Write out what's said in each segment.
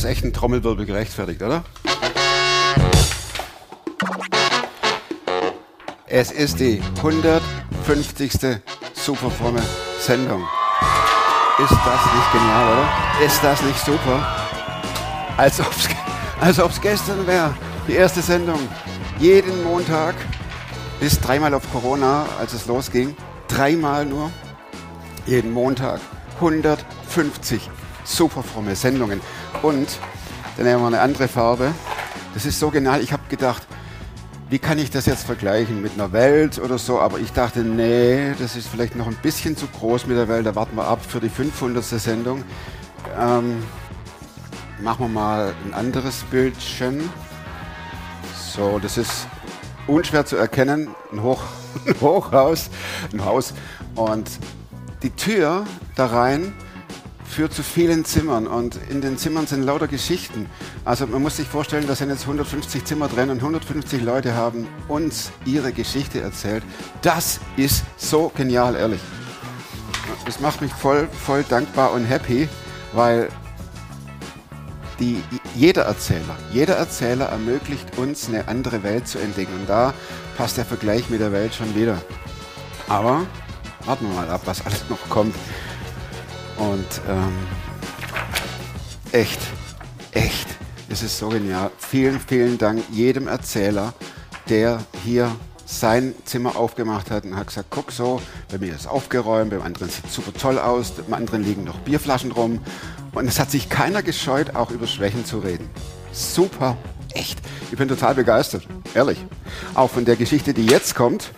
ist echt ein Trommelwirbel gerechtfertigt, oder? Es ist die 150. superfromme Sendung. Ist das nicht genial, oder? Ist das nicht super? Als ob es als ob's gestern wäre. Die erste Sendung. Jeden Montag. Bis dreimal auf Corona, als es losging. Dreimal nur. Jeden Montag. 150 superfromme Sendungen. Und dann nehmen wir eine andere Farbe. Das ist so genial. Ich habe gedacht, wie kann ich das jetzt vergleichen mit einer Welt oder so? Aber ich dachte, nee, das ist vielleicht noch ein bisschen zu groß mit der Welt. Da warten wir ab für die 500. Sendung. Ähm, machen wir mal ein anderes Bildchen. So, das ist unschwer zu erkennen. Ein, Hoch, ein Hochhaus, ein Haus. Und die Tür da rein führt zu vielen Zimmern und in den Zimmern sind lauter Geschichten. Also man muss sich vorstellen, da sind jetzt 150 Zimmer drin und 150 Leute haben uns ihre Geschichte erzählt. Das ist so genial, ehrlich. Das macht mich voll, voll dankbar und happy, weil die, jeder Erzähler, jeder Erzähler ermöglicht uns eine andere Welt zu entdecken. Und da passt der Vergleich mit der Welt schon wieder. Aber warten wir mal ab, was alles noch kommt. Und ähm, echt, echt, es ist so genial. Vielen, vielen Dank jedem Erzähler, der hier sein Zimmer aufgemacht hat und hat gesagt, guck so, bei mir ist aufgeräumt, beim anderen sieht super toll aus, beim anderen liegen noch Bierflaschen rum. Und es hat sich keiner gescheut, auch über Schwächen zu reden. Super, echt. Ich bin total begeistert, ehrlich. Auch von der Geschichte, die jetzt kommt,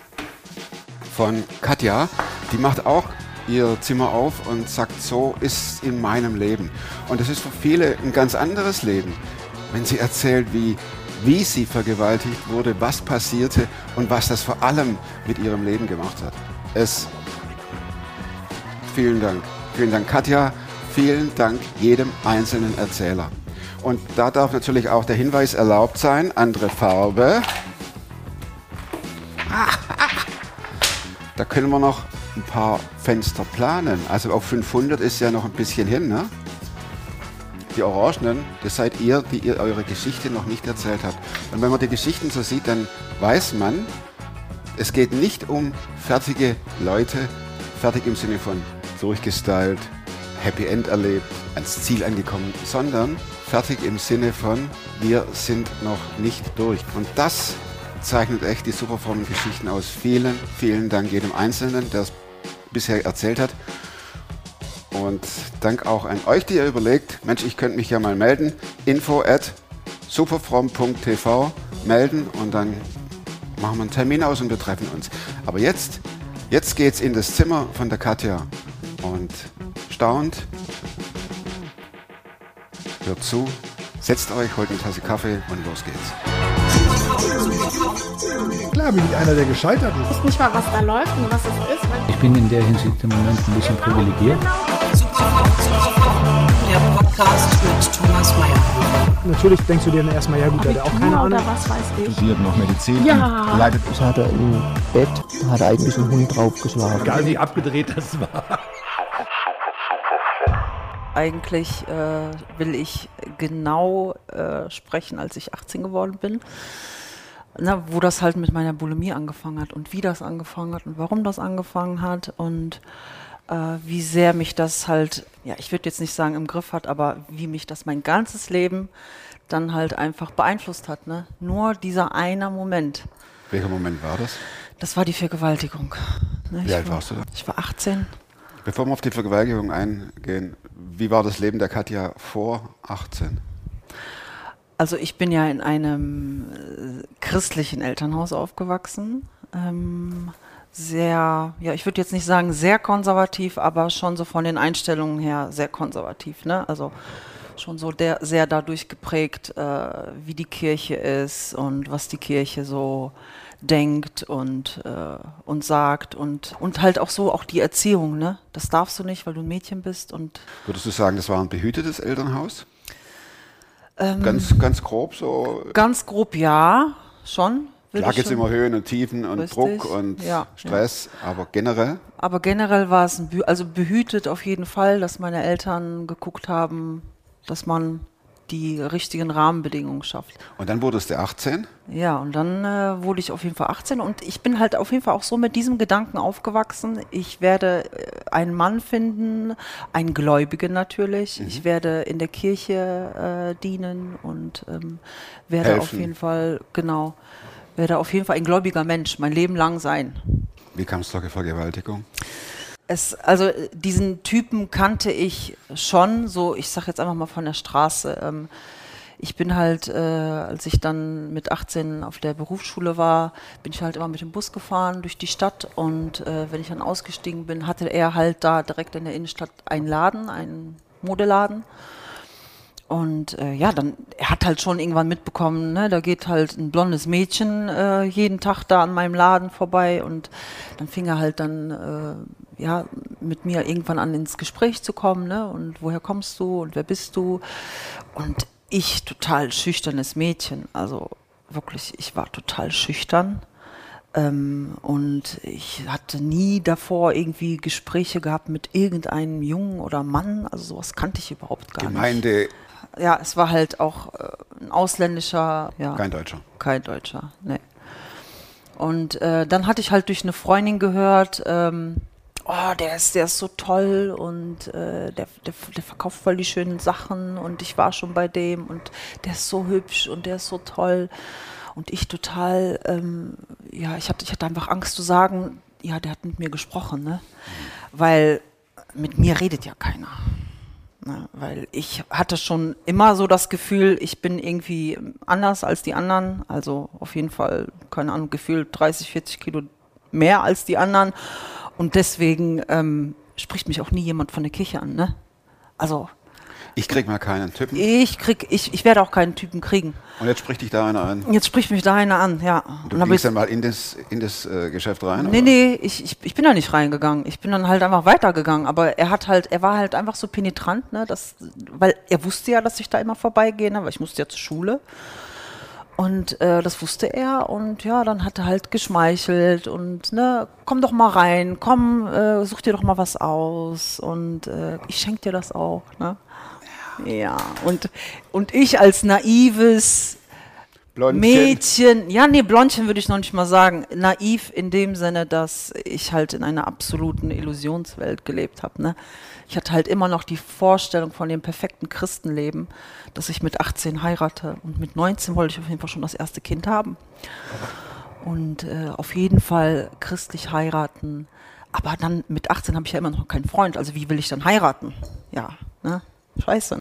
von Katja, die macht auch ihr Zimmer auf und sagt, so ist in meinem Leben. Und es ist für viele ein ganz anderes Leben, wenn sie erzählt, wie, wie sie vergewaltigt wurde, was passierte und was das vor allem mit ihrem Leben gemacht hat. Es. Vielen Dank. Vielen Dank, Katja. Vielen Dank jedem einzelnen Erzähler. Und da darf natürlich auch der Hinweis erlaubt sein, andere Farbe. Da können wir noch ein paar Fenster planen. Also auf 500 ist ja noch ein bisschen hin, ne? Die Orangenen, das seid ihr, die ihr eure Geschichte noch nicht erzählt habt. Und wenn man die Geschichten so sieht, dann weiß man, es geht nicht um fertige Leute, fertig im Sinne von durchgestylt, Happy End erlebt, ans Ziel angekommen, sondern fertig im Sinne von, wir sind noch nicht durch. Und das zeichnet echt die Superformen-Geschichten aus. Vielen, vielen Dank jedem Einzelnen, der es bisher erzählt hat. Und Dank auch an euch, die ihr überlegt, Mensch, ich könnte mich ja mal melden. Info at superfrom.tv melden und dann machen wir einen Termin aus und wir treffen uns. Aber jetzt, jetzt geht's in das Zimmer von der Katja und staunt, hört zu, setzt euch, holt eine Tasse Kaffee und los geht's. Klar bin ich einer, der gescheitert ist. Ich weiß nicht mal, was da läuft und was es ist. Ich bin in der Hinsicht im Moment ein bisschen privilegiert. Der Podcast mit Thomas Mayer. Natürlich denkst du dir dann erstmal, ja gut, der hat auch keine Ahnung. was weiß ich. studiert noch Medizin, Ja. leidet Das hat er im Bett, da hat er eigentlich ein Hund draufgeschlagen. Egal wie abgedreht das war. Eigentlich äh, will ich genau äh, sprechen, als ich 18 geworden bin. Na, wo das halt mit meiner Bulimie angefangen hat und wie das angefangen hat und warum das angefangen hat und äh, wie sehr mich das halt, ja, ich würde jetzt nicht sagen im Griff hat, aber wie mich das mein ganzes Leben dann halt einfach beeinflusst hat. Ne? Nur dieser eine Moment. Welcher Moment war das? Das war die Vergewaltigung. Ne? Wie ich alt war, warst du da? Ich war 18. Bevor wir auf die Vergewaltigung eingehen, wie war das Leben der Katja vor 18? Also ich bin ja in einem äh, christlichen Elternhaus aufgewachsen. Ähm, sehr, ja, ich würde jetzt nicht sagen sehr konservativ, aber schon so von den Einstellungen her sehr konservativ. Ne? Also schon so der, sehr dadurch geprägt, äh, wie die Kirche ist und was die Kirche so denkt und, äh, und sagt und, und halt auch so auch die Erziehung. Ne? Das darfst du nicht, weil du ein Mädchen bist und Würdest du sagen, das war ein behütetes Elternhaus? Ähm, Ganz, ganz grob so. ganz grob ja, schon. Klar ich gibt es immer Höhen und Tiefen und Richtig, Druck und ja, Stress, aber generell Aber generell war es also behütet auf jeden Fall, dass meine Eltern geguckt haben, dass man die richtigen Rahmenbedingungen schafft. Und dann wurdest du 18? Ja, und dann äh, wurde ich auf jeden Fall 18 und ich bin halt auf jeden Fall auch so mit diesem Gedanken aufgewachsen. Ich werde äh, einen Mann finden, einen Gläubigen natürlich. Mhm. Ich werde in der Kirche äh, dienen und ähm, werde Helfen. auf jeden Fall, genau, werde auf jeden Fall ein gläubiger Mensch mein Leben lang sein. Wie kam es zur Vergewaltigung? Es, also äh, diesen Typen kannte ich schon, so ich sag jetzt einfach mal von der Straße. Ähm, ich bin halt, äh, als ich dann mit 18 auf der Berufsschule war, bin ich halt immer mit dem Bus gefahren durch die Stadt und äh, wenn ich dann ausgestiegen bin, hatte er halt da direkt in der Innenstadt einen Laden, einen Modeladen. Und äh, ja, dann, er hat halt schon irgendwann mitbekommen, ne, da geht halt ein blondes Mädchen äh, jeden Tag da an meinem Laden vorbei und dann fing er halt dann, äh, ja, mit mir irgendwann an ins Gespräch zu kommen, ne, und woher kommst du und wer bist du? Und ich, total schüchternes Mädchen, also wirklich, ich war total schüchtern. Ähm, und ich hatte nie davor irgendwie Gespräche gehabt mit irgendeinem Jungen oder Mann, also sowas kannte ich überhaupt gar nicht Gemeinde, ja, es war halt auch äh, ein ausländischer, ja, kein Deutscher. kein Deutscher, nee. Und äh, dann hatte ich halt durch eine Freundin gehört, ähm, oh, der ist, der ist so toll und äh, der, der, der verkauft voll die schönen Sachen und ich war schon bei dem und der ist so hübsch und der ist so toll. Und ich total, ähm, ja, ich hatte, ich hatte einfach Angst zu sagen, ja, der hat mit mir gesprochen, ne? Weil mit mir redet ja keiner. Ne, weil ich hatte schon immer so das Gefühl, ich bin irgendwie anders als die anderen. Also auf jeden Fall, keine Ahnung, gefühlt 30, 40 Kilo mehr als die anderen. Und deswegen ähm, spricht mich auch nie jemand von der Kirche an. Ne? Also Ich krieg mal keinen Typen. ich krieg, ich, ich werde auch keinen Typen kriegen. Und jetzt spricht dich da einer an. Jetzt spricht mich da einer an, ja. Du Und dann gehst dann mal in das, in das äh, Geschäft rein? Nee, oder? nee, ich, ich, ich bin da nicht reingegangen. Ich bin dann halt einfach weitergegangen. Aber er hat halt, er war halt einfach so penetrant, ne, dass, weil er wusste ja, dass ich da immer vorbeigehe, ne, weil ich musste ja zur Schule. Und äh, das wusste er und ja, dann hat er halt geschmeichelt und ne, komm doch mal rein, komm, äh, such dir doch mal was aus und äh, ich schenk dir das auch, ne? Ja, und, und ich als naives, Blondchen. Mädchen, ja, nee, Blondchen würde ich noch nicht mal sagen. Naiv in dem Sinne, dass ich halt in einer absoluten Illusionswelt gelebt habe. Ne? Ich hatte halt immer noch die Vorstellung von dem perfekten Christenleben, dass ich mit 18 heirate und mit 19 wollte ich auf jeden Fall schon das erste Kind haben. Und äh, auf jeden Fall christlich heiraten. Aber dann mit 18 habe ich ja immer noch keinen Freund. Also wie will ich dann heiraten? Ja, ne? Scheiße.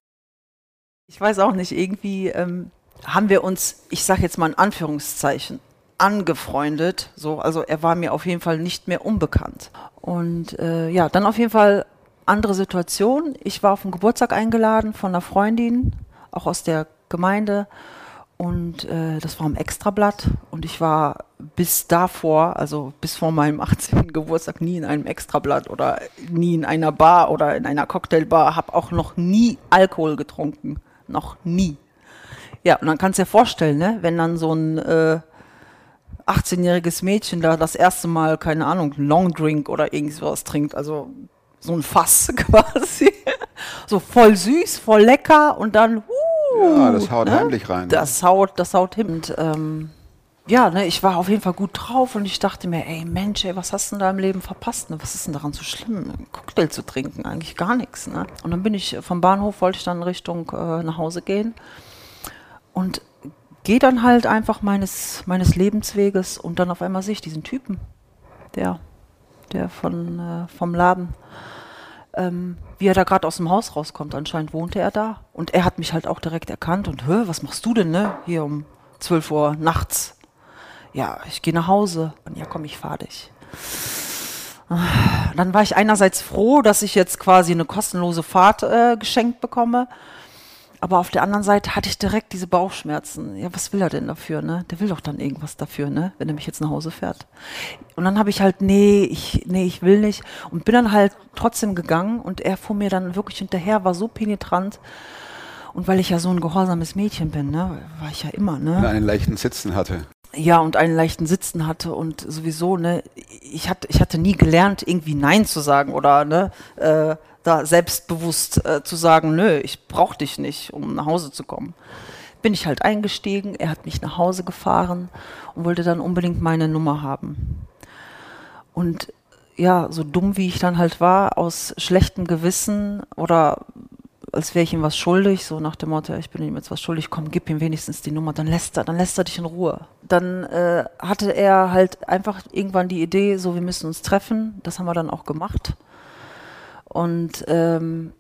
Ich weiß auch nicht, irgendwie ähm, haben wir uns, ich sage jetzt mal in Anführungszeichen, angefreundet. So, also er war mir auf jeden Fall nicht mehr unbekannt. Und äh, ja, dann auf jeden Fall andere Situation. Ich war auf den Geburtstag eingeladen von einer Freundin, auch aus der Gemeinde. Und äh, das war im Extrablatt. Und ich war bis davor, also bis vor meinem 18. Geburtstag, nie in einem Extrablatt oder nie in einer Bar oder in einer Cocktailbar. Habe auch noch nie Alkohol getrunken. Noch nie. Ja, und dann kannst du dir vorstellen, ne, wenn dann so ein äh, 18-jähriges Mädchen da das erste Mal, keine Ahnung, einen Long Drink oder irgend sowas trinkt, also so ein Fass quasi. so voll süß, voll lecker und dann, uh, Ja, das haut heimlich rein. Das haut, das haut hin. Und, ähm, ja, ne, ich war auf jeden Fall gut drauf und ich dachte mir, ey Mensch, ey, was hast du denn da im Leben verpasst? Ne? Was ist denn daran so schlimm, einen Cocktail zu trinken? Eigentlich gar nichts. Ne? Und dann bin ich vom Bahnhof, wollte ich dann Richtung äh, nach Hause gehen und gehe dann halt einfach meines, meines Lebensweges und dann auf einmal sehe ich diesen Typen, der, der von, äh, vom Laden, ähm, wie er da gerade aus dem Haus rauskommt. Anscheinend wohnte er da und er hat mich halt auch direkt erkannt und, hör, was machst du denn, ne? Hier um 12 Uhr nachts. Ja, ich gehe nach Hause. Und ja, komm, ich fahr dich. Dann war ich einerseits froh, dass ich jetzt quasi eine kostenlose Fahrt äh, geschenkt bekomme. Aber auf der anderen Seite hatte ich direkt diese Bauchschmerzen. Ja, was will er denn dafür, ne? Der will doch dann irgendwas dafür, ne? Wenn er mich jetzt nach Hause fährt. Und dann habe ich halt, nee, ich, nee, ich will nicht. Und bin dann halt trotzdem gegangen und er fuhr mir dann wirklich hinterher, war so penetrant. Und weil ich ja so ein gehorsames Mädchen bin, ne, war ich ja immer, ne? Und einen leichten Sitzen hatte. Ja, und einen leichten Sitzen hatte und sowieso, ne, ich hatte, ich hatte nie gelernt, irgendwie Nein zu sagen oder, ne, äh, da selbstbewusst äh, zu sagen, nö, ich brauche dich nicht, um nach Hause zu kommen. Bin ich halt eingestiegen, er hat mich nach Hause gefahren und wollte dann unbedingt meine Nummer haben. Und ja, so dumm wie ich dann halt war, aus schlechtem Gewissen oder als wäre ich ihm was schuldig, so nach dem Motto, ich bin ihm jetzt was schuldig, komm, gib ihm wenigstens die Nummer, dann lässt er, dann lässt er dich in Ruhe. Dann äh, hatte er halt einfach irgendwann die Idee, so wir müssen uns treffen. Das haben wir dann auch gemacht. Und ähm,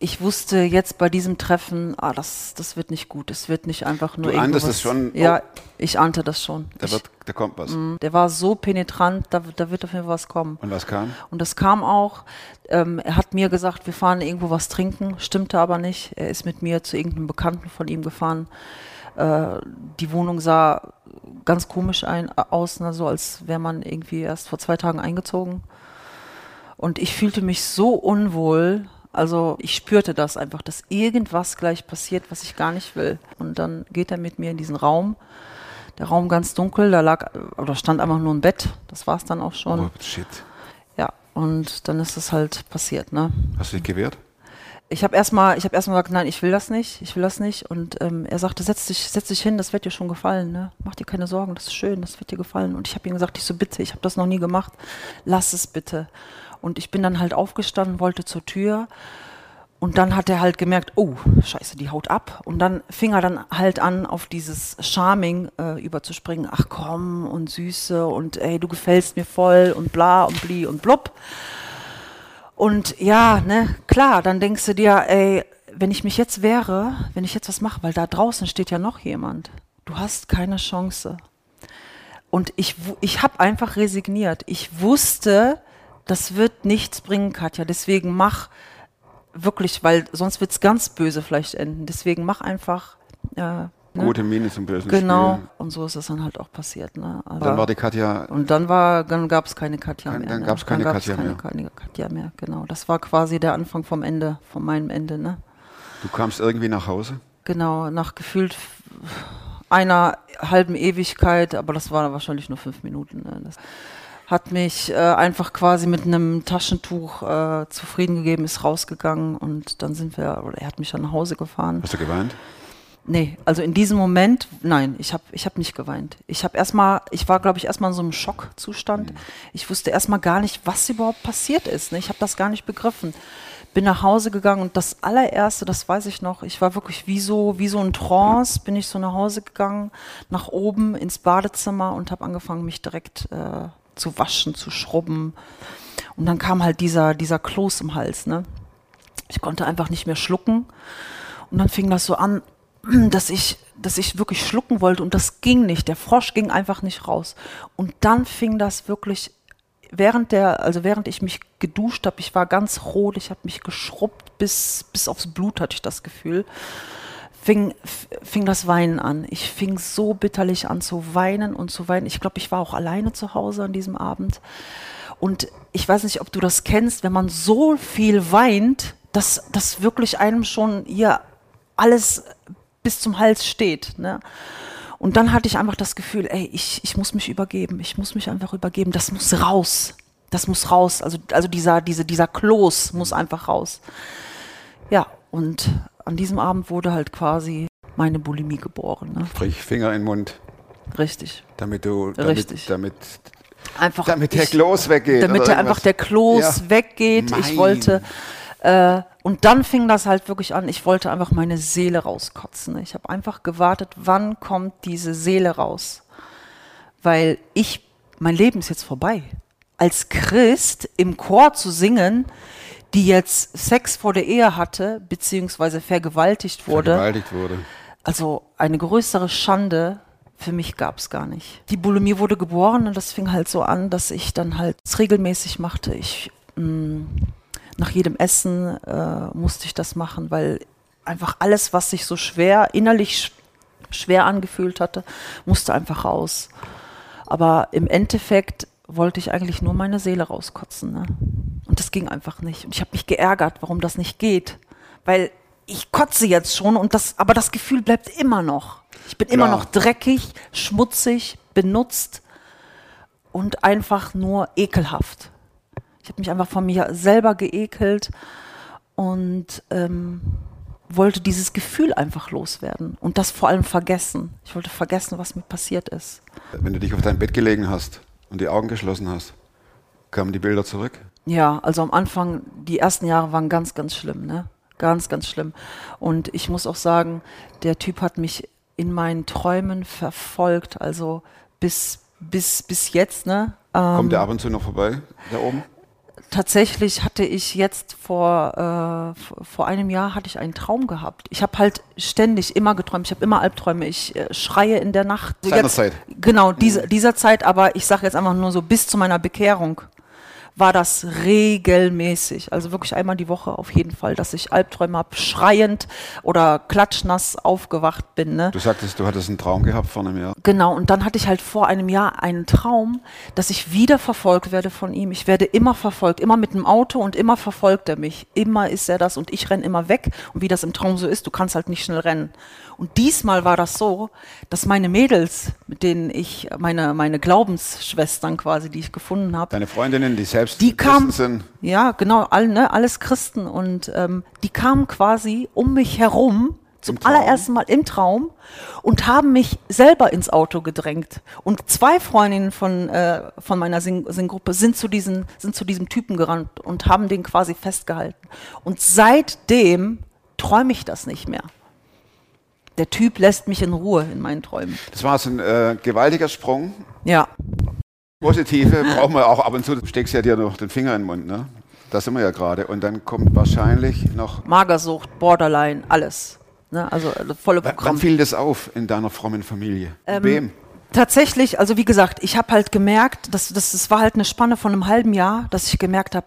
ich wusste jetzt bei diesem Treffen, ah, das, das wird nicht gut. Es wird nicht einfach nur. Du ahntest irgendwas- es schon? Ja, ich ahnte das schon. Da, Ich, wird, da kommt was. der war so penetrant, da, da wird auf jeden Fall was kommen. Und was kam? Und das kam auch. Ähm, er hat mir gesagt, wir fahren irgendwo was trinken, stimmte aber nicht. Er ist mit mir zu irgendeinem Bekannten von ihm gefahren. Äh, die Wohnung sah ganz komisch ein, aus, ne, so als wäre man irgendwie erst vor zwei Tagen eingezogen. Und ich fühlte mich so unwohl. Also ich spürte das einfach, dass irgendwas gleich passiert, was ich gar nicht will. Und dann geht er mit mir in diesen Raum. Der Raum ganz dunkel, da lag oder stand einfach nur ein Bett. Das war es dann auch schon. Oh, shit. Ja, und dann ist es halt passiert, ne? Hast du dich gewehrt? Ich habe erstmal, ich habe erstmal gesagt, nein, ich will das nicht, ich will das nicht. Und ähm, er sagte, setz dich, setz dich hin, das wird dir schon gefallen, ne? Mach dir keine Sorgen, das ist schön, das wird dir gefallen. Und ich habe ihm gesagt, ich so bitte, ich habe das noch nie gemacht, lass es bitte. Und ich bin dann halt aufgestanden, wollte zur Tür. Und dann hat er halt gemerkt, oh, scheiße, die haut ab. Und dann fing er dann halt an, auf dieses Charming äh, überzuspringen. Ach komm, und Süße und ey, du gefällst mir voll und bla und bli und blub. Und ja, ne, klar, dann denkst du dir, ey, wenn ich mich jetzt wehre, wenn ich jetzt was mache, weil da draußen steht ja noch jemand, du hast keine Chance. Und ich, ich habe einfach resigniert. Ich wusste, das wird nichts bringen, Katja. Deswegen mach wirklich, weil sonst wird's ganz böse vielleicht enden. Deswegen mach einfach. Äh, ne? Gute Miene zum bösen Genau. Spiel. Und so ist es dann halt auch passiert. Ne? Aber Dann war die Katja, und dann war, dann gab es keine Katja mehr. dann ne? gab's keine Dann gab's Katja keine, mehr. Keine Katja mehr, genau. Das war quasi der Anfang vom Ende, von meinem Ende, ne? du kamst irgendwie nach Hause. Genau, nach gefühlt einer halben Ewigkeit, aber das war wahrscheinlich nur fünf Minuten. Ne? Das hat mich äh, einfach quasi mit einem Taschentuch äh, zufrieden gegeben, ist rausgegangen und dann sind wir, oder er hat mich dann nach Hause gefahren. Hast du geweint? Nee, also in diesem Moment, nein, ich habe ich hab nicht geweint. Ich habe erstmal, ich war, glaube ich, erstmal in so einem Schockzustand. Ich wusste erstmal gar nicht, was überhaupt passiert ist. Ne? Ich habe das gar nicht begriffen. Bin nach Hause gegangen und das allererste, das weiß ich noch, ich war wirklich wie so, wie so ein Trance, bin ich so nach Hause gegangen, nach oben ins Badezimmer und habe angefangen, mich direkt äh, zu waschen, zu schrubben. Und dann kam halt dieser, dieser Kloß im Hals. Ne? Ich konnte einfach nicht mehr schlucken. Und dann fing das so an, dass ich, dass ich wirklich schlucken wollte und das ging nicht. Der Frosch ging einfach nicht raus. Und dann fing das wirklich, während der, also während ich mich geduscht habe, ich war ganz rot, ich habe mich geschrubbt bis, bis aufs Blut, hatte ich das Gefühl. Fing, fing das Weinen an. Ich fing so bitterlich an zu weinen und zu weinen. Ich glaube, ich war auch alleine zu Hause an diesem Abend. Und ich weiß nicht, ob du das kennst, wenn man so viel weint, dass das wirklich einem schon hier alles bis zum Hals steht. Ne? Und dann hatte ich einfach das Gefühl, ey, ich, ich muss mich übergeben, ich muss mich einfach übergeben, das muss raus. Das muss raus. Also, also dieser, diese, dieser Kloß muss einfach raus. Ja, und an diesem Abend wurde halt quasi meine Bulimie geboren. Ne? Sprich, Finger in den Mund, Richtig. damit du, damit, Richtig. damit, Einfach, damit der ich- Kloß weggeht. damit der einfach der Kloß Ja. weggeht. Ich Mein. wollte äh, und dann fing das halt wirklich an. Ich wollte einfach meine Seele rauskotzen. Ich habe einfach gewartet, wann kommt diese Seele raus, weil ich mein Leben ist jetzt vorbei. Als Christ im Chor zu singen, die jetzt Sex vor der Ehe hatte beziehungsweise vergewaltigt wurde. vergewaltigt wurde. Also eine größere Schande für mich gab es gar nicht. Die Bulimie wurde geboren und das fing halt so an, dass ich dann halt regelmäßig machte. Ich mh, nach jedem Essen äh, musste ich das machen, weil einfach alles, was sich so schwer, innerlich sch schwer angefühlt hatte, musste einfach raus. Aber im Endeffekt wollte ich eigentlich nur meine Seele rauskotzen. Ne? Und das ging einfach nicht. Und ich habe mich geärgert, warum das nicht geht. Weil ich kotze jetzt schon und das, aber das Gefühl bleibt immer noch. Ich bin immer Klar. noch dreckig, schmutzig, benutzt und einfach nur ekelhaft. Ich habe mich einfach von mir selber geekelt und ähm, wollte dieses Gefühl einfach loswerden und das vor allem vergessen. Ich wollte vergessen, was mir passiert ist. Wenn du dich auf dein Bett gelegen hast und die Augen geschlossen hast, kamen die Bilder zurück? Ja, also am Anfang, die ersten Jahre waren ganz, ganz schlimm, ne? Ganz, ganz schlimm. Und ich muss auch sagen, der Typ hat mich in meinen Träumen verfolgt, also bis, bis, bis jetzt, ne? Kommt Ähm, der ab und zu noch vorbei, da oben? Tatsächlich hatte ich jetzt vor, äh, vor einem Jahr hatte ich einen Traum gehabt. Ich habe halt ständig immer geträumt. Ich habe immer Albträume. Ich äh, schreie in der Nacht. Seiner Jetzt- Zeit. Genau, diese, dieser Zeit, aber ich sage jetzt einfach nur so, bis zu meiner Bekehrung war das regelmäßig. Also wirklich einmal die Woche auf jeden Fall, dass ich Albträume habe, schreiend oder klatschnass aufgewacht bin. Ne? Du sagtest, du hattest einen Traum gehabt vor einem Jahr. Genau, und dann hatte ich halt vor einem Jahr einen Traum, dass ich wieder verfolgt werde von ihm. Ich werde immer verfolgt, immer mit dem Auto und immer verfolgt er mich. Immer ist er das und ich renne immer weg. Und wie das im Traum so ist, du kannst halt nicht schnell rennen. Und diesmal war das so, dass meine Mädels, mit denen ich, meine, meine Glaubensschwestern quasi, die ich gefunden habe, Deine Freundinnen, die selbst die kamen, Christen sind, ja, genau, all, ne, alles Christen und ähm, die kamen quasi um mich herum zum allerersten Mal im Traum und haben mich selber ins Auto gedrängt. Und zwei Freundinnen von, äh, von meiner Sing Singgruppe sind zu, diesen, sind zu diesem Typen gerannt und haben den quasi festgehalten. Und seitdem träume ich das nicht mehr. Der Typ lässt mich in Ruhe in meinen Träumen. das war so ein äh, gewaltiger Sprung. Ja, Positive brauchen wir auch ab und zu. Du steckst ja dir noch den Finger in den Mund, ne? Da sind wir ja gerade. Und dann kommt wahrscheinlich noch. Magersucht, Borderline, alles. Ne? Also äh, volle Programm. Wann fiel das auf in deiner frommen Familie? Ähm, Wem? Tatsächlich, also wie gesagt, ich habe halt gemerkt, dass das, das war halt eine Spanne von einem halben Jahr, dass ich gemerkt habe,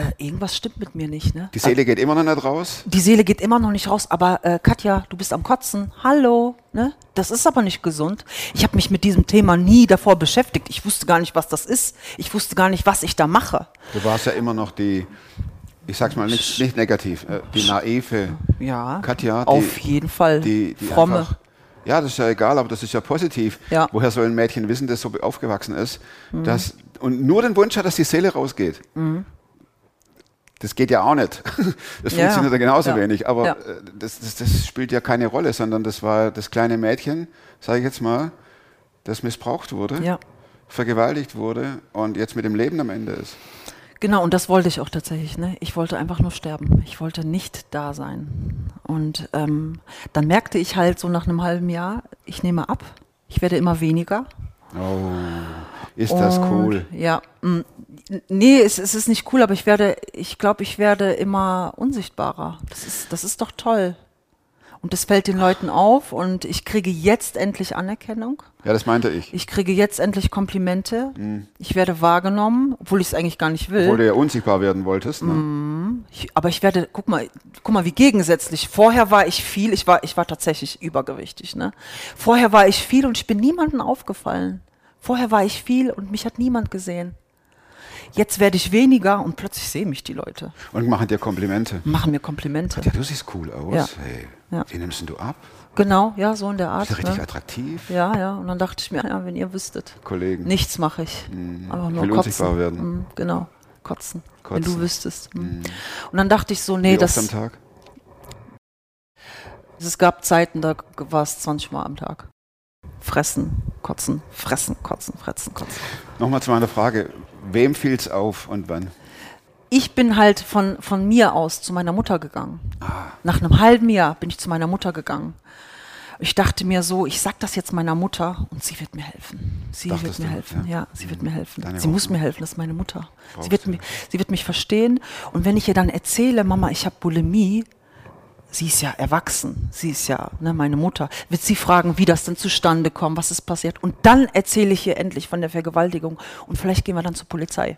äh, irgendwas stimmt mit mir nicht. Ne? Die Seele geht immer noch nicht raus. Die Seele geht immer noch nicht raus, aber äh, Katja, du bist am Kotzen. Hallo, ne? Das ist aber nicht gesund. Ich habe mich mit diesem Thema nie davor beschäftigt. Ich wusste gar nicht, was das ist. Ich wusste gar nicht, was ich da mache. Du warst ja immer noch die, ich sag's mal nicht, nicht negativ, äh, die naive Ja, Katja. Die, auf jeden Fall. Die, die Fromme. einfach, ja, das ist ja egal, aber das ist ja positiv. Ja. Mhm. Woher soll ein Mädchen wissen, das so aufgewachsen ist, dass, und nur den Wunsch hat, dass die Seele rausgeht? Das geht ja auch nicht. Das Ja, funktioniert ja genauso ja. wenig. Aber Ja. äh, das, das, das spielt ja keine Rolle, sondern das war das kleine Mädchen, sage ich jetzt mal, das missbraucht wurde, Ja. vergewaltigt wurde und jetzt mit dem Leben am Ende ist. Genau, und das wollte ich auch tatsächlich. Ne? Ich wollte einfach nur sterben. Ich wollte nicht da sein. Und ähm, dann merkte ich halt so nach einem halben Jahr, ich nehme ab. Ich werde immer weniger. Oh, ist das Und, cool. Ja, mm, nee, es, es ist nicht cool, aber ich werde, ich glaube, ich werde immer unsichtbarer. Das ist, das ist doch toll. Und das fällt den Leuten auf und ich kriege jetzt endlich Anerkennung. Ja, das meinte ich. Ich kriege jetzt endlich Komplimente. Ich werde wahrgenommen, obwohl ich es eigentlich gar nicht will. Obwohl du ja unsichtbar werden wolltest. Ne? Mhm. Ich, aber ich werde, guck mal, guck mal, wie gegensätzlich. Vorher war ich viel, ich war, ich war tatsächlich übergewichtig, ne? Vorher war ich viel und ich bin niemandem aufgefallen. Vorher war ich viel und mich hat niemand gesehen. Jetzt werde ich weniger und plötzlich sehen mich die Leute, Und machen dir Komplimente. machen mir Komplimente. Ja, du siehst cool aus. Ja. Hey, Ja. wie nimmst du ab? Genau, ja, so in der Art. Bist du richtig Ne? attraktiv? Ja, ja. Und dann dachte ich mir, ja, wenn ihr wüsstet, Kollegen. nichts mache ich. Einfach Ich nur will kotzen. unsichtbar werden. Mm, genau, kotzen. Wenn Kotzen. du wüsstest. Mm. Und dann dachte ich so, nee, Wie das. oft am Tag? Es gab Zeiten, da war es 20 Mal am Tag. Fressen, kotzen, fressen, kotzen, fressen, kotzen. Nochmal zu meiner Frage. Wem fiel's auf und wann? Ich bin halt von, von mir aus zu meiner Mutter gegangen. Nach einem halben Jahr bin ich zu meiner Mutter gegangen. Ich dachte mir so, ich sag das jetzt meiner Mutter und sie wird mir helfen. Sie Dachtest wird mir du, helfen. ja. Ja, sie wird mir helfen. Deine sie muss Hoffnung. mir helfen, das ist meine Mutter. Sie wird, mich, sie wird mich verstehen. Und wenn ich ihr dann erzähle, Mama, ich habe Bulimie, sie ist ja erwachsen, sie ist ja ne, meine Mutter, wird sie fragen, wie das denn zustande kommt, was ist passiert. Und dann erzähle ich ihr endlich von der Vergewaltigung und vielleicht gehen wir dann zur Polizei.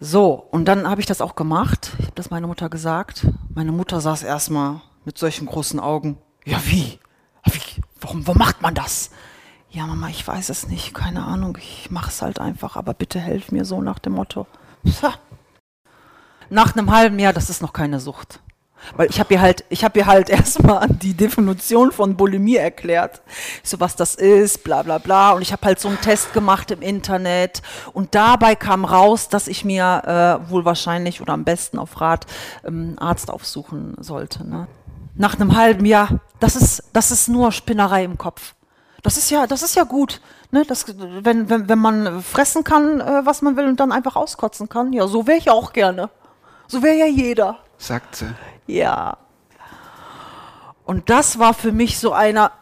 So, und dann habe ich das auch gemacht. Ich habe das meiner Mutter gesagt. Meine Mutter saß erstmal mit solchen großen Augen. Ja, wie? wie? Warum, warum macht man das? Ja, Mama, ich weiß es nicht, keine Ahnung. Ich mache es halt einfach, aber bitte helf mir so nach dem Motto. Pah. Nach einem halben Jahr, das ist noch keine Sucht. Weil ich habe ihr halt, ich habe ihr halt erstmal die Definition von Bulimie erklärt. So, was das ist, bla bla bla. Und ich habe halt so einen Test gemacht im Internet. Und dabei kam raus, dass ich mir äh, wohl wahrscheinlich oder am besten auf Rat ähm, Arzt aufsuchen sollte. Ne? Nach einem halben Jahr, das ist, das ist nur Spinnerei im Kopf. Das ist ja, das ist ja gut. Ne, das, wenn, wenn, wenn man fressen kann, äh, was man will und dann einfach auskotzen kann, ja, so wäre ich auch gerne. So wäre ja jeder. Sagt sie. Ja. Und das war für mich so einer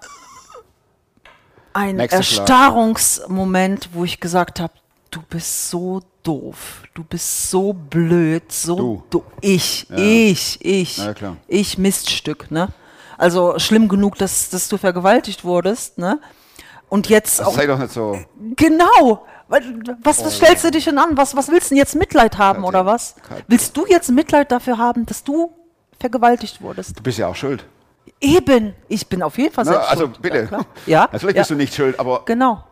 ein Nächster Schlag. Erstarrungsmoment, wo ich gesagt habe, du bist so doof, du bist so blöd, so Du. du. Ich, Ja. ich, ich, ja, ich Miststück, ne? Also schlimm genug, dass, dass du vergewaltigt wurdest, ne? Und jetzt auch Sei doch nicht so. Genau. Was, was, was stellst du dich denn an? Was, was willst du denn jetzt Mitleid haben oder was? Willst du jetzt Mitleid dafür haben, dass du vergewaltigt wurdest? Du bist ja auch schuld. Eben. Ich bin auf jeden Fall Na, selbst also schuld. bitte. Ja, ja, Natürlich ja. bist du nicht schuld, aber Genau.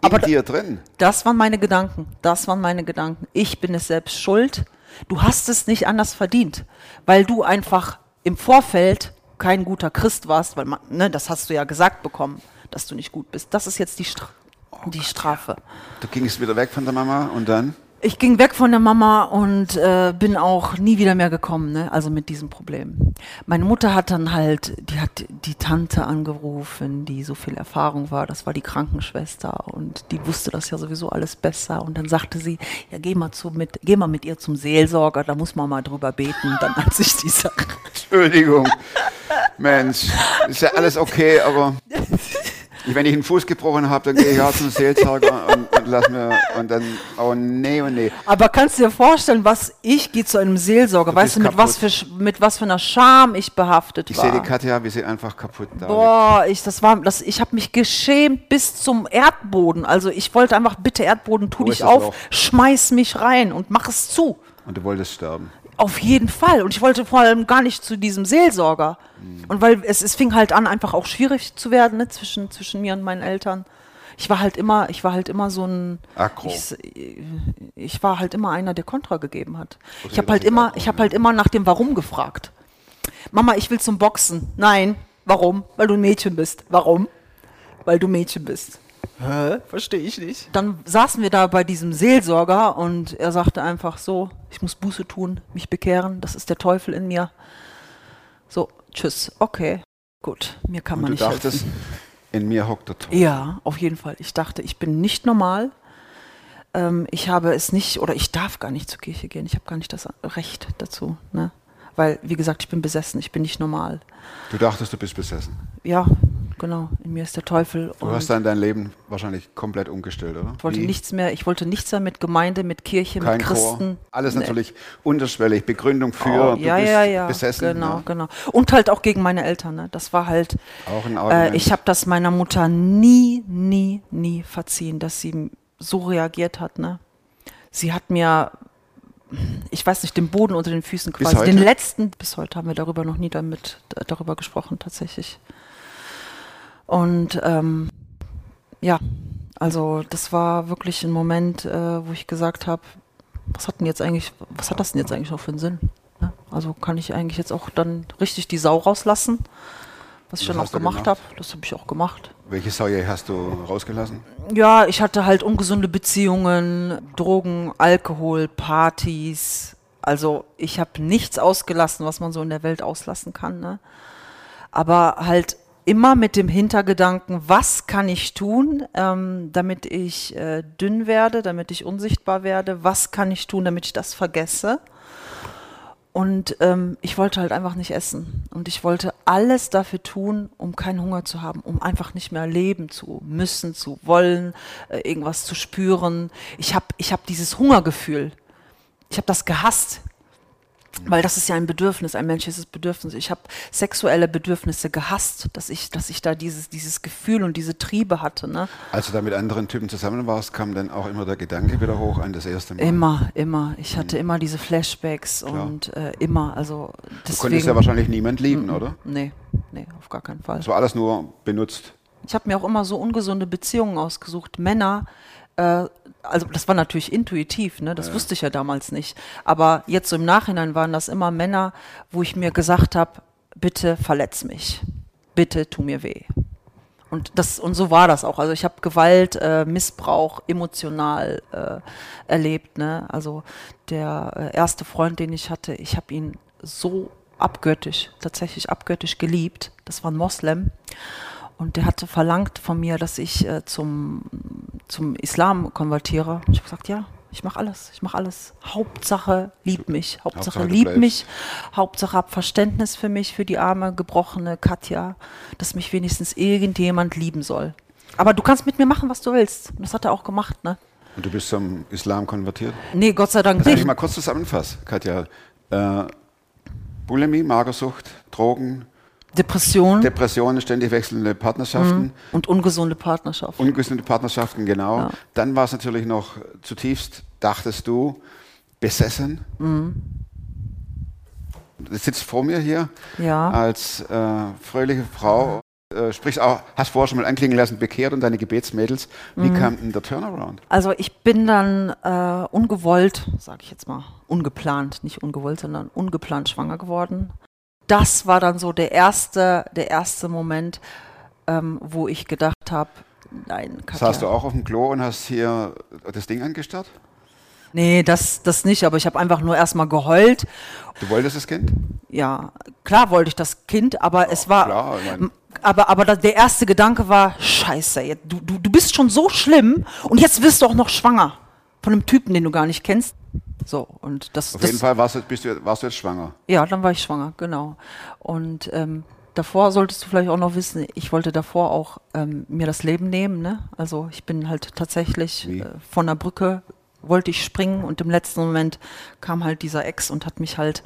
Aber dir drin. Das waren meine Gedanken. Das waren meine Gedanken. Ich bin es selbst schuld. Du hast es nicht anders verdient, weil du einfach im Vorfeld kein guter Christ warst, weil man, ne, das hast du ja gesagt bekommen, dass du nicht gut bist. Das ist jetzt die, Stra Oh die Strafe. Du gingst wieder weg von der Mama und dann? Ich ging weg von der Mama und äh, bin auch nie wieder mehr gekommen, ne? also mit diesem Problem. Meine Mutter hat dann halt, die hat die Tante angerufen, die so viel Erfahrung war, das war die Krankenschwester und die wusste das ja sowieso alles besser und dann sagte sie, ja geh mal, zu, mit, geh mal mit ihr zum Seelsorger, da muss man mal drüber beten, dann hat sich die Sache... Entschuldigung. Mensch, ist ja alles okay, aber ich, wenn ich einen Fuß gebrochen habe, dann gehe ich auch zum Seelsorger und, und lass mir und dann, oh nee, oh nee. Aber kannst du dir vorstellen, was ich gehe zu einem Seelsorger, weißt du, mit was, für, kaputt. Mit was für einer Scham ich behaftet Ich war. sehe die Katja, wie sie einfach kaputt da. Boah, ich, das war, das, ich habe mich geschämt bis zum Erdboden. Also ich wollte einfach, bitte Erdboden, tu Wo dich auf, Loch? schmeiß mich rein und mach es zu. Und du wolltest sterben. Auf jeden Fall. Und ich wollte vor allem gar nicht zu diesem Seelsorger. Mhm. Und weil es, es fing halt an, einfach auch schwierig zu werden, ne, zwischen, zwischen mir und meinen Eltern. Ich war halt immer, ich war halt immer so ein, Aggro. ich, ich war halt immer einer, der Kontra gegeben hat. Okay, Ich habe halt immer, ich habe ja. halt immer nach dem Warum gefragt. Mama, ich will zum Boxen. Nein. Warum? Weil du ein Mädchen bist. Warum? Weil du Mädchen bist. Hä? Verstehe ich nicht. Dann saßen wir da bei diesem Seelsorger und er sagte einfach so, ich muss Buße tun, mich bekehren, das ist der Teufel in mir. So, tschüss. Okay, gut, mir kann Und man du nicht dachtest, helfen. in mir hockt der Teufel. Ja, auf jeden Fall. Ich dachte, ich bin nicht normal. Ähm, ich habe es nicht, oder ich darf gar nicht zur Kirche gehen. Ich habe gar nicht das Recht dazu. Ne? Weil, wie gesagt, ich bin besessen, ich bin nicht normal. Du dachtest, du bist besessen. Ja, genau. In mir ist der Teufel. Du hast dann dein Leben wahrscheinlich komplett umgestellt, oder? ich wollte Wie? nichts mehr, ich wollte nichts mehr mit Gemeinde, mit Kirche, Kein mit Christen. Chor. Alles Nee. natürlich unterschwellig. Begründung für, Oh, ja, ja, ja. besessen. Genau, ne? genau. Und halt auch gegen meine Eltern. Ne? Das war halt. Auch ein Äh, Argument. ich habe das meiner Mutter nie, nie, nie verziehen, dass sie so reagiert hat. Ne? Sie hat mir, ich weiß nicht, den Boden unter den Füßen quasi. Den letzten, bis heute haben wir darüber noch nie damit, darüber gesprochen, tatsächlich. Und ähm, ja, also das war wirklich ein Moment, äh, wo ich gesagt habe, was hat denn jetzt eigentlich, was hat das denn jetzt eigentlich noch für einen Sinn? Ne? Also kann ich eigentlich jetzt auch dann richtig die Sau rauslassen, was ich Was dann auch gemacht gemacht? habe. Das habe ich auch gemacht. Welche Säue hast du rausgelassen? Ja, ich hatte halt ungesunde Beziehungen, Drogen, Alkohol, Partys. Also ich habe nichts ausgelassen, was man so in der Welt auslassen kann. Ne? Aber halt immer mit dem Hintergedanken, was kann ich tun, ähm, damit ich äh, dünn werde, damit ich unsichtbar werde? Was kann ich tun, damit ich das vergesse? Und ähm, ich wollte halt einfach nicht essen. Und ich wollte alles dafür tun, um keinen Hunger zu haben, um einfach nicht mehr leben zu müssen, zu wollen, äh, irgendwas zu spüren. Ich habe ich hab dieses Hungergefühl. Ich habe das gehasst. Weil das ist ja ein Bedürfnis, ein menschliches Bedürfnis. Ich habe sexuelle Bedürfnisse gehasst, dass ich, dass ich da dieses, dieses Gefühl und diese Triebe hatte. Ne? Als du da mit anderen Typen zusammen warst, kam dann auch immer der Gedanke wieder hoch an das erste Mal. Immer, immer. Ich hatte immer diese Flashbacks Klar. und äh, immer. Also Du deswegen. konntest ja wahrscheinlich niemand lieben, oder? Nee, nee, auf gar keinen Fall. Es war alles nur benutzt. Ich habe mir auch immer so ungesunde Beziehungen ausgesucht. Männer, äh, also das war natürlich intuitiv, ne? das wusste ich ja damals nicht. Aber jetzt so im Nachhinein waren das immer Männer, wo ich mir gesagt habe, bitte verletz mich, bitte tu mir weh. Und das und so war das auch. Also ich habe Gewalt, äh, Missbrauch emotional äh, erlebt. Ne? Also der äh, erste Freund, den ich hatte, ich habe ihn so abgöttisch, tatsächlich abgöttisch geliebt. Das war ein Moslem. Und der hatte verlangt von mir, dass ich äh, zum, zum Islam konvertiere. Und ich habe gesagt, ja, ich mache alles, ich mache alles. Hauptsache lieb mich, Hauptsache, Hauptsache, lieb mich, Hauptsache hab Verständnis für mich, für die arme, gebrochene Katja, dass mich wenigstens irgendjemand lieben soll. Aber du kannst mit mir machen, was du willst. Und das hat er auch gemacht, ne? Und du bist zum Islam konvertiert? Nee, Gott sei Dank Also wenn ich nicht. mal kurz zusammenfasse, Katja. Äh, Bulimie, Magersucht, Drogen, Depression Depressionen, ständig wechselnde Partnerschaften, und ungesunde Partnerschaft. ungesunde Partnerschaften, genau. Ja. Dann war es natürlich noch zutiefst, dachtest du, besessen. Mhm. Du sitzt vor mir hier Ja. als äh, fröhliche Frau, äh, sprichst auch, hast vorher schon mal anklingen lassen, bekehrt und deine Gebetsmädels. Mhm. Wie kam denn der Turnaround? Also ich bin dann äh, ungewollt, sage ich jetzt mal, ungeplant, nicht ungewollt, sondern ungeplant schwanger geworden. Das war dann so der erste, der erste Moment, ähm, wo ich gedacht habe, nein, Katja. Saßt du auch auf dem Klo und hast hier das Ding angestarrt? Nee, das, das nicht, aber ich habe einfach nur erstmal geheult. Du wolltest das Kind? Ja, klar wollte ich das Kind, aber es war. klar, aber, aber der erste Gedanke war, scheiße, du, du, du bist schon so schlimm und jetzt wirst du auch noch schwanger. Von einem Typen, den du gar nicht kennst. So, und das. Auf das jeden Fall warst du, bist du, warst du jetzt schwanger. Ja, dann war ich schwanger, genau. Und ähm, davor solltest du vielleicht auch noch wissen, ich wollte davor auch ähm, mir das Leben nehmen. Ne? Also ich bin halt tatsächlich äh, von der Brücke, wollte ich springen und im letzten Moment kam halt dieser Ex und hat mich halt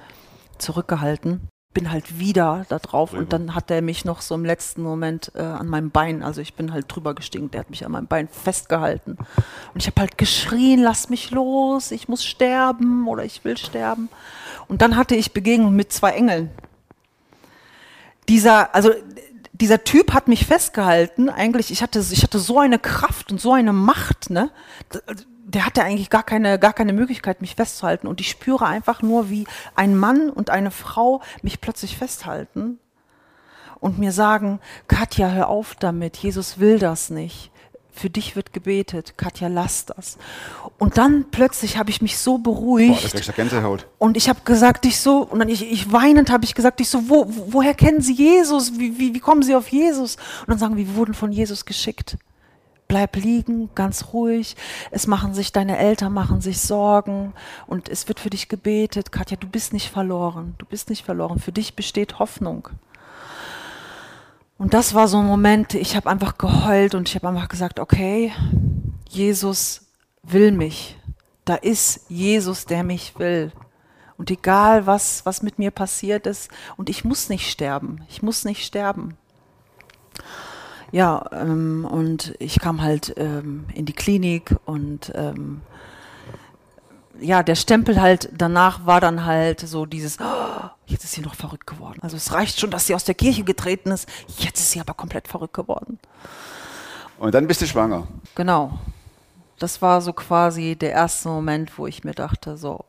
zurückgehalten. Bin halt wieder da drauf und dann hat er mich noch so im letzten Moment äh, an meinem Bein, also ich bin halt drüber gestiegen, der hat mich an meinem Bein festgehalten. Und ich habe halt geschrien, lass mich los, ich muss sterben oder ich will sterben. Und dann hatte ich Begegnung mit zwei Engeln. Dieser, also dieser Typ hat mich festgehalten. Eigentlich, ich hatte, ich hatte so eine Kraft und so eine Macht, ne? Der hatte eigentlich gar keine, gar keine Möglichkeit, mich festzuhalten. Und ich spüre einfach nur, wie ein Mann und eine Frau mich plötzlich festhalten und mir sagen, Katja, hör auf damit, Jesus will das nicht. Für dich wird gebetet, Katja, lass das. Und dann plötzlich habe ich mich so Boah, da beruhigt. kriegst du Gänsehaut. Und ich habe gesagt, ich so, und dann ich, ich weinend habe ich gesagt, ich so, wo, wo- woher kennen Sie Jesus? Wie, wie, wie kommen Sie auf Jesus? Und dann sagen wir, wir wurden von Jesus geschickt. Bleib liegen, ganz ruhig. Es machen sich, deine Eltern machen sich Sorgen und es wird für dich gebetet. Katja, du bist nicht verloren. Du bist nicht verloren. Für dich besteht Hoffnung. Und das war so ein Moment, ich habe einfach geheult und ich habe einfach gesagt, okay, Jesus will mich. Da ist Jesus, der mich will. Und egal, was, was mit mir passiert ist, und ich muss nicht sterben. Ich muss nicht sterben. Ja, ähm, und ich kam halt ähm, in die Klinik und ähm, ja, der Stempel halt danach war dann halt so dieses, oh, jetzt ist sie noch verrückt geworden. Also es reicht schon, dass sie aus der Kirche getreten ist, jetzt ist sie aber komplett verrückt geworden. Und dann bist du schwanger. Genau. Das war so quasi der erste Moment, wo ich mir dachte, so,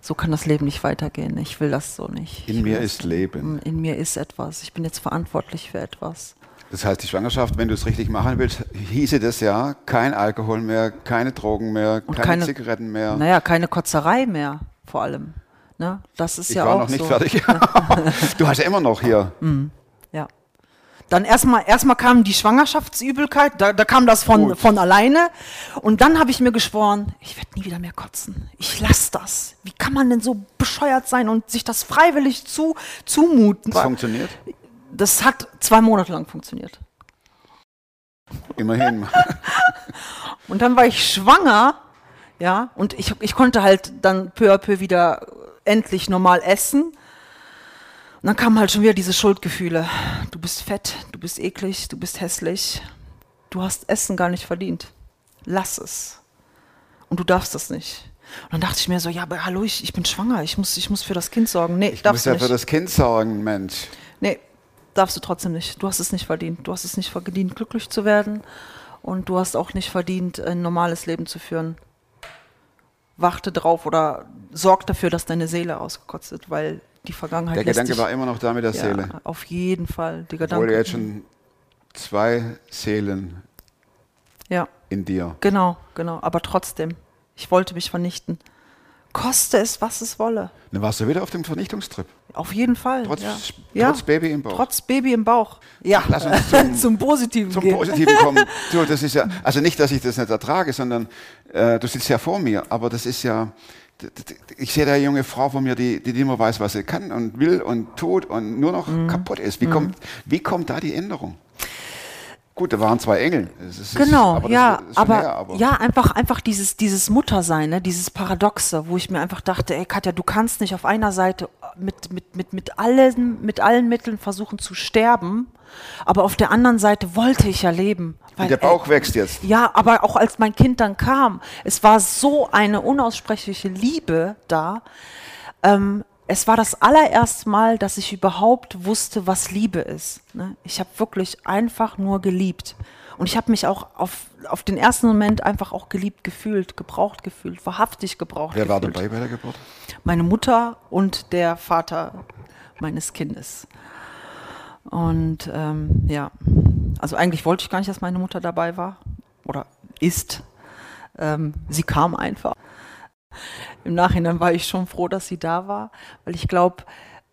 so kann das Leben nicht weitergehen. Ich will das so nicht. In Ich mir ist Leben. In mir ist etwas. Ich bin jetzt verantwortlich für etwas. Das heißt, die Schwangerschaft, wenn du es richtig machen willst, hieße das ja kein Alkohol mehr, keine Drogen mehr, keine, keine- Zigaretten mehr. Naja, keine Kotzerei mehr, vor allem. Ne? Das ist ich ja war auch noch nicht so. fertig. du hast ja immer noch hier. Ja. Dann erstmal erstmal kam die Schwangerschaftsübelkeit, da, da kam das von, Gut. von alleine. Und dann habe ich mir geschworen, ich werde nie wieder mehr kotzen. Ich lasse das. Wie kann man denn so bescheuert sein und sich das freiwillig zu, zumuten? Das funktioniert. Das hat zwei Monate lang funktioniert. Immerhin. Und dann war ich schwanger, ja, und ich, ich konnte halt dann peu à peu wieder endlich normal essen. Und dann kamen halt schon wieder diese Schuldgefühle. Du bist fett, du bist eklig, du bist hässlich. Du hast Essen gar nicht verdient. Lass es. Und du darfst das nicht. Und dann dachte ich mir so, ja, aber hallo, ich, ich bin schwanger, ich muss, ich muss für das Kind sorgen. Nee, Ich muss darfst du ja nicht. für das Kind sorgen, Mensch. Nee, darfst du trotzdem nicht. Du hast es nicht verdient. Du hast es nicht verdient, glücklich zu werden. und du hast auch nicht verdient, ein normales Leben zu führen. Wachte drauf oder sorg dafür, dass deine Seele ausgekotzt wird, weil die Vergangenheit Der Gedanke dich, war immer noch da mit der ja, Seele. Auf jeden Fall. Die Obwohl Gedanke. jetzt schon zwei Seelen ja, in dir. genau, genau. Aber trotzdem, ich wollte mich vernichten. Koste es, was es wolle. Dann warst du wieder auf dem Vernichtungstrip. Auf jeden Fall. Trotz, ja. trotz ja. Baby im Bauch. Trotz Baby im Bauch. Ja, Lass uns zum- zum Positiven zum gehen. Positiven kommen. Du, das ist ja, also nicht, dass ich das nicht ertrage, sondern äh, du sitzt ja vor mir, aber das ist ja, ich sehe da eine junge Frau vor mir, die, die mehr weiß, was sie kann und will und tut und nur noch Mhm. kaputt ist. Wie, kommt, wie kommt da die Änderung? Gut, da waren zwei Engel. Das ist, Genau, aber das ja, ist schon aber, her, aber ja, einfach, einfach dieses, dieses Muttersein, ne, dieses Paradoxe, wo ich mir einfach dachte, ey Katja, du kannst nicht auf einer Seite mit, mit, mit, mit, allen, mit allen Mitteln versuchen zu sterben, aber auf der anderen Seite wollte ich ja leben. und Weil, der Bauch ey, wächst jetzt. ja, aber auch als mein Kind dann kam, es war so eine unaussprechliche Liebe da. Ähm, es war das allererste Mal, dass ich überhaupt wusste, was Liebe ist. Ne? Ich habe wirklich einfach nur geliebt. Und ich habe mich auch auf, auf den ersten Moment einfach auch geliebt gefühlt, gebraucht gefühlt, wahrhaftig gebraucht Wer war gefühlt. dabei bei der Geburt? Meine Mutter und der Vater meines Kindes. Und ähm, ja, also eigentlich wollte ich gar nicht, dass meine Mutter dabei war oder ist. Ähm, sie kam einfach. Im Nachhinein war ich schon froh, dass sie da war, weil ich glaube,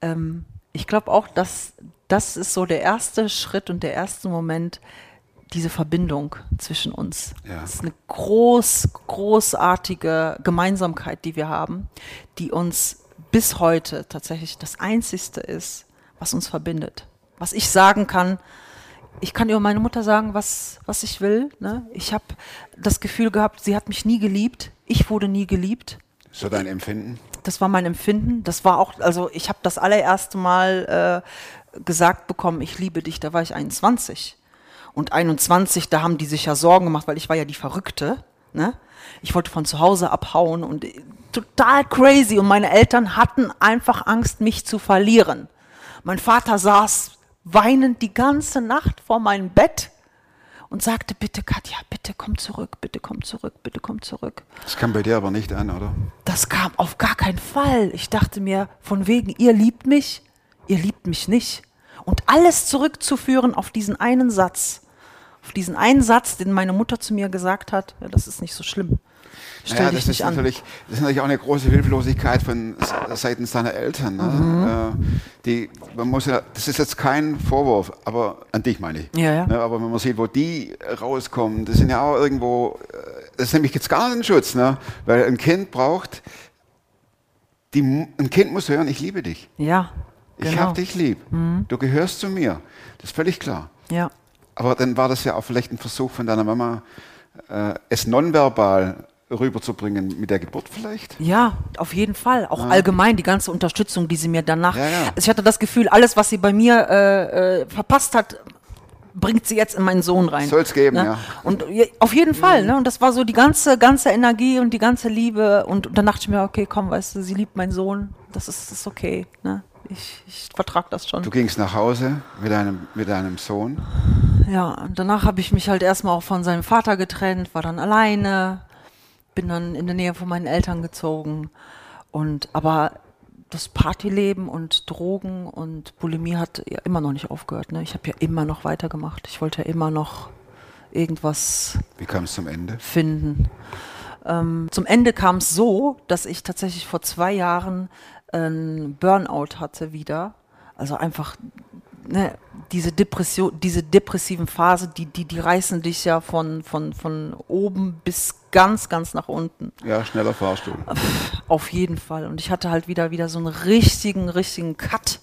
ähm, ich glaube auch, dass das ist so der erste Schritt und der erste Moment, diese Verbindung zwischen uns. Ja. Das ist eine groß, großartige Gemeinsamkeit, die wir haben, die uns bis heute tatsächlich das Einzigste ist, was uns verbindet. Was ich sagen kann, ich kann über meine Mutter sagen, was, was ich will. Ne? Ich habe das Gefühl gehabt, sie hat mich nie geliebt. Ich wurde nie geliebt. So dein Empfinden? Das war mein Empfinden. Das war auch, also ich habe das allererste Mal äh, gesagt bekommen, ich liebe dich, da war ich 21. Und 21, da haben die sich ja Sorgen gemacht, weil ich war ja die Verrückte. Ne? Ich wollte von zu Hause abhauen und äh, total crazy. Und meine Eltern hatten einfach Angst, mich zu verlieren. Mein Vater saß weinend die ganze Nacht vor meinem Bett und sagte, bitte Katja, bitte komm zurück, bitte komm zurück, bitte komm zurück. Das kam bei dir aber nicht an, oder? Das kam auf gar keinen Fall. Ich dachte mir, von wegen, ihr liebt mich, ihr liebt mich nicht. Und alles zurückzuführen auf diesen einen Satz. Auf diesen einen Satz, den meine Mutter zu mir gesagt hat, ja, das ist nicht so schlimm. Naja, das ist, nicht an. natürlich, das ist natürlich auch eine große Hilflosigkeit von seitens deiner Eltern. Ne? Mhm. Äh, die, man muss ja, das ist jetzt kein Vorwurf, aber an dich meine ich. Ja, ja. Ne? Aber wenn man sieht, wo die rauskommen, das sind ja auch irgendwo, äh, das ist nämlich jetzt gar nicht ein Schutz, ne? weil ein Kind braucht, die, ein Kind muss hören, ich liebe dich. Ja, Ich genau. hab dich lieb. Du gehörst zu mir. Das ist völlig klar. Ja, Aber dann war das ja auch vielleicht ein Versuch von deiner Mama, äh, es nonverbal rüberzubringen mit der Geburt vielleicht? ja, auf jeden Fall. Auch allgemein die ganze Unterstützung, die sie mir danach. Ja, ja. Ich hatte das Gefühl, alles, was sie bei mir äh, äh, verpasst hat, bringt sie jetzt in meinen Sohn rein. Soll's geben, ne? ja. Und ja, auf jeden Fall, ne? Und das war so die ganze, ganze Energie und die ganze Liebe. Und dann dachte ich mir, okay, komm, weißt du, sie liebt meinen Sohn. Das ist, das ist okay. Ne? Ich, ich vertrag das schon. Du gingst nach Hause mit deinem, mit deinem Sohn. Ja, und danach habe ich mich halt erstmal auch von seinem Vater getrennt, war dann alleine, bin dann in der Nähe von meinen Eltern gezogen. Und aber das Partyleben und Drogen und Bulimie hat ja immer noch nicht aufgehört. Ne? Ich habe ja immer noch weitergemacht. Ich wollte ja immer noch irgendwas Wie kam es zum Ende? finden. Ähm, zum Ende kam es so, dass ich tatsächlich vor zwei Jahren einen Burnout hatte wieder. Also einfach ne, diese Depression, diese depressiven Phase, die, die, die reißen dich ja von, von, von oben bis ganz, ganz nach unten. Ja, schneller Fahrstuhl. Auf jeden Fall. Und ich hatte halt wieder, wieder so einen richtigen, richtigen Cut.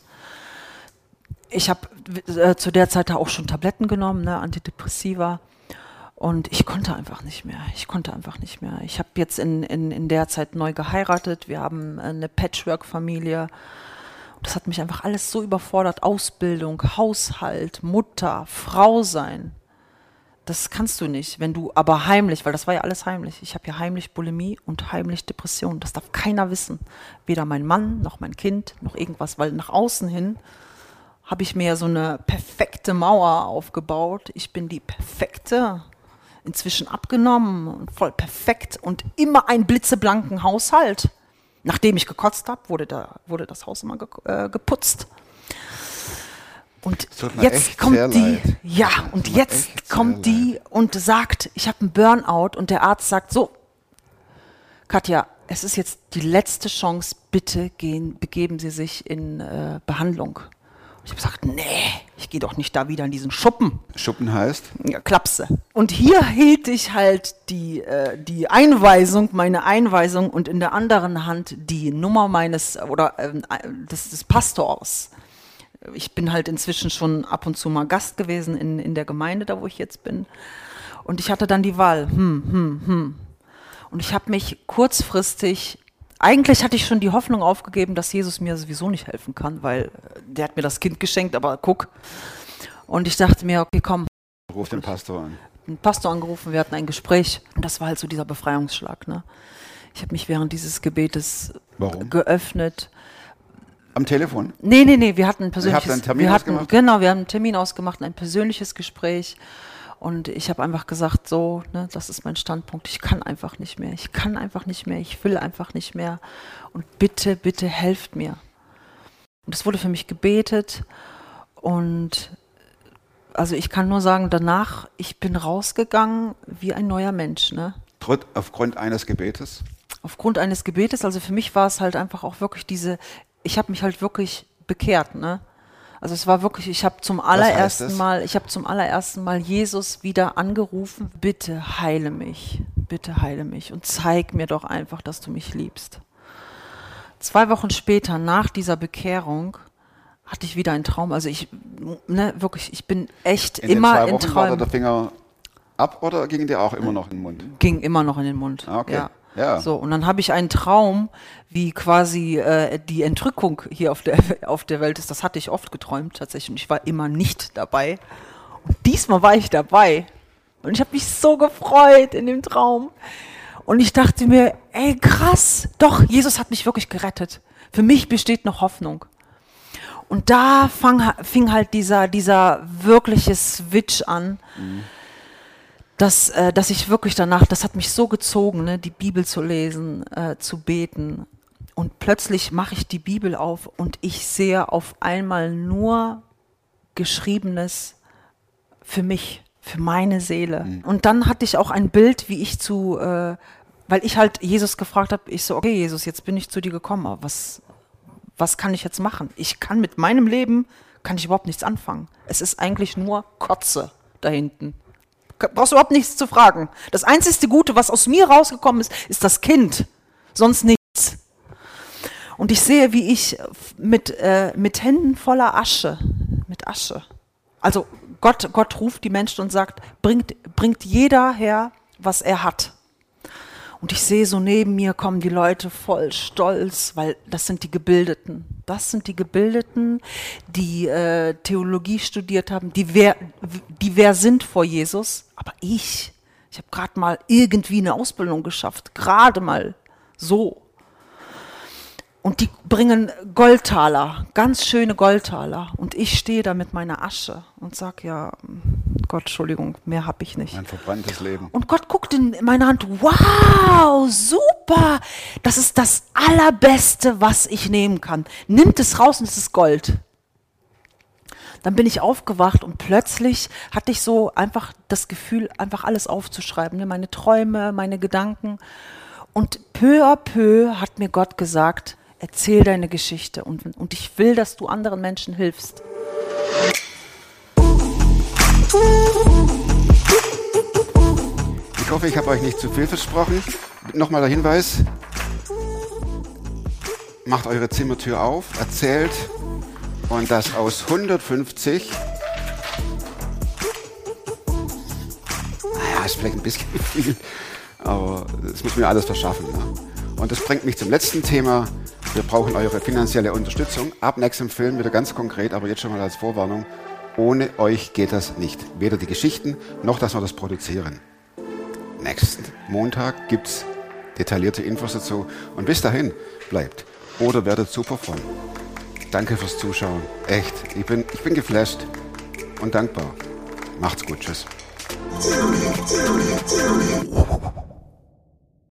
Ich habe äh, zu der Zeit auch schon Tabletten genommen, ne, Antidepressiva. Und ich konnte einfach nicht mehr. Ich konnte einfach nicht mehr. Ich habe jetzt in, in, in der Zeit neu geheiratet. Wir haben eine Patchwork-Familie. Das hat mich einfach alles so überfordert. Ausbildung, Haushalt, Mutter, Frau sein. Das kannst du nicht, wenn du aber heimlich, weil das war ja alles heimlich. Ich habe ja heimlich Bulimie und heimlich Depression. Das darf keiner wissen. Weder mein Mann, noch mein Kind, noch irgendwas, weil nach außen hin habe ich mir ja so eine perfekte Mauer aufgebaut. Ich bin die perfekte. inzwischen abgenommen und voll perfekt und immer einen blitzeblanken Haushalt. Nachdem ich gekotzt habe, wurde, da, wurde das Haus immer ge äh, geputzt. Und jetzt kommt die, leid. ja, und jetzt kommt die und sagt, ich habe einen Burnout und der Arzt sagt so, Katja, es ist jetzt die letzte Chance, bitte gehen, begeben Sie sich in äh, Behandlung. Ich habe gesagt, nee, ich gehe doch nicht da wieder in diesen Schuppen. Schuppen heißt, Ja, Klapse. Und hier hielt ich halt die, äh, die Einweisung, meine Einweisung und in der anderen Hand die Nummer meines oder ähm, äh, des, des Pastors. Ich bin halt inzwischen schon ab und zu mal Gast gewesen in, in der Gemeinde, da wo ich jetzt bin. Und ich hatte dann die Wahl. Hm, hm, hm. Und ich habe mich kurzfristig, eigentlich hatte ich schon die Hoffnung aufgegeben, dass Jesus mir sowieso nicht helfen kann, weil äh, der hat mir das Kind geschenkt, aber guck. Und ich dachte mir, okay, komm, ruf den Pastor an. einen Pastor angerufen, wir hatten ein Gespräch und das war halt so dieser Befreiungsschlag. Ne? Ich habe mich während dieses Gebetes Warum? geöffnet. Am Telefon. Nee, nee, nee, wir hatten ein persönliches habt einen Termin wir hatten, ausgemacht? Genau, wir haben einen Termin ausgemacht, ein persönliches Gespräch. Und ich habe einfach gesagt, so, ne, das ist mein Standpunkt. Ich kann einfach nicht mehr. Ich kann einfach nicht mehr. Ich will einfach nicht mehr. Und bitte, bitte helft mir. Und es wurde für mich gebetet. Und also ich kann nur sagen, danach, ich bin rausgegangen wie ein neuer Mensch. Ne? Aufgrund eines Gebetes. aufgrund eines Gebetes, also für mich war es halt einfach auch wirklich diese, ich habe mich halt wirklich bekehrt, ne? Also es war wirklich, ich habe zum allerersten? Mal, ich habe zum allerersten Mal Jesus wieder angerufen, bitte heile mich, bitte heile mich und zeig mir doch einfach, dass du mich liebst. Zwei Wochen später, nach dieser Bekehrung, hatte ich wieder einen Traum. Also ich, ne, wirklich, ich bin echt In den immer zwei in Wochen war da Träumen. der Finger ab oder ging der auch immer noch in den Mund? ging immer noch in den Mund. Ah, okay. Ja. Ja. So, und dann habe ich einen Traum, wie quasi äh, die Entrückung hier auf der, auf der Welt ist. Das hatte ich oft geträumt tatsächlich und ich war immer nicht dabei. Und diesmal war ich dabei. Und ich habe mich so gefreut in dem Traum. Und ich dachte mir, ey, krass, doch, Jesus hat mich wirklich gerettet. Für mich besteht noch Hoffnung. Und da fang, fing halt dieser, dieser wirkliche Switch an, dass, äh, dass ich wirklich danach, das hat mich so gezogen, ne, die Bibel zu lesen, äh, zu beten. Und plötzlich mache ich die Bibel auf und ich sehe auf einmal nur Geschriebenes für mich, für meine Seele. Und dann hatte ich auch ein Bild, wie ich zu, äh, weil ich halt Jesus gefragt habe, ich so, okay, Jesus, jetzt bin ich zu dir gekommen, aber was, was kann ich jetzt machen? Ich kann mit meinem Leben, kann ich überhaupt nichts anfangen. Es ist eigentlich nur Kotze da hinten. Brauchst überhaupt nichts zu fragen. Das einzigste Gute, was aus mir rausgekommen ist, ist das Kind. Sonst nichts. Und ich sehe, wie ich mit, äh, mit Händen voller Asche, mit Asche. Also Gott, Gott ruft die Menschen und sagt, bringt, bringt jeder her, was er hat. Und ich sehe so neben mir kommen die Leute voll stolz, weil das sind die Gebildeten. Das sind die Gebildeten, die äh, Theologie studiert haben, die wer, die wer sind vor Jesus. Aber ich, ich habe gerade mal irgendwie eine Ausbildung geschafft, gerade mal so. Und die bringen Goldtaler, ganz schöne Goldtaler. Und ich stehe da mit meiner Asche und sag ja, Gott, Entschuldigung, mehr habe ich nicht. Ein verbranntes Leben. Und Gott guckt in meine Hand, wow, super, das ist das Allerbeste, was ich nehmen kann. Nimmt es raus und es ist Gold. Dann bin ich aufgewacht und plötzlich hatte ich so einfach das Gefühl, einfach alles aufzuschreiben, ne? meine Träume, meine Gedanken. Und peu à peu hat mir Gott gesagt, erzähl deine Geschichte und, und ich will, dass du anderen Menschen hilfst. Ich hoffe, ich habe euch nicht zu viel versprochen. Nochmal der Hinweis. Macht eure Zimmertür auf, erzählt und das aus 150. Naja, ist vielleicht ein bisschen viel, aber das muss mir alles verschaffen. Ne? Und das bringt mich zum letzten Thema. Wir brauchen eure finanzielle Unterstützung. Ab nächstem Film wieder ganz konkret, aber jetzt schon mal als Vorwarnung. Ohne euch geht das nicht. Weder die Geschichten noch, dass wir das produzieren. Nächsten Montag gibt's detaillierte Infos dazu. Und bis dahin bleibt oder werdet super fromm. Danke fürs Zuschauen. Echt. Ich bin, ich bin geflasht und dankbar. Macht's gut. Tschüss.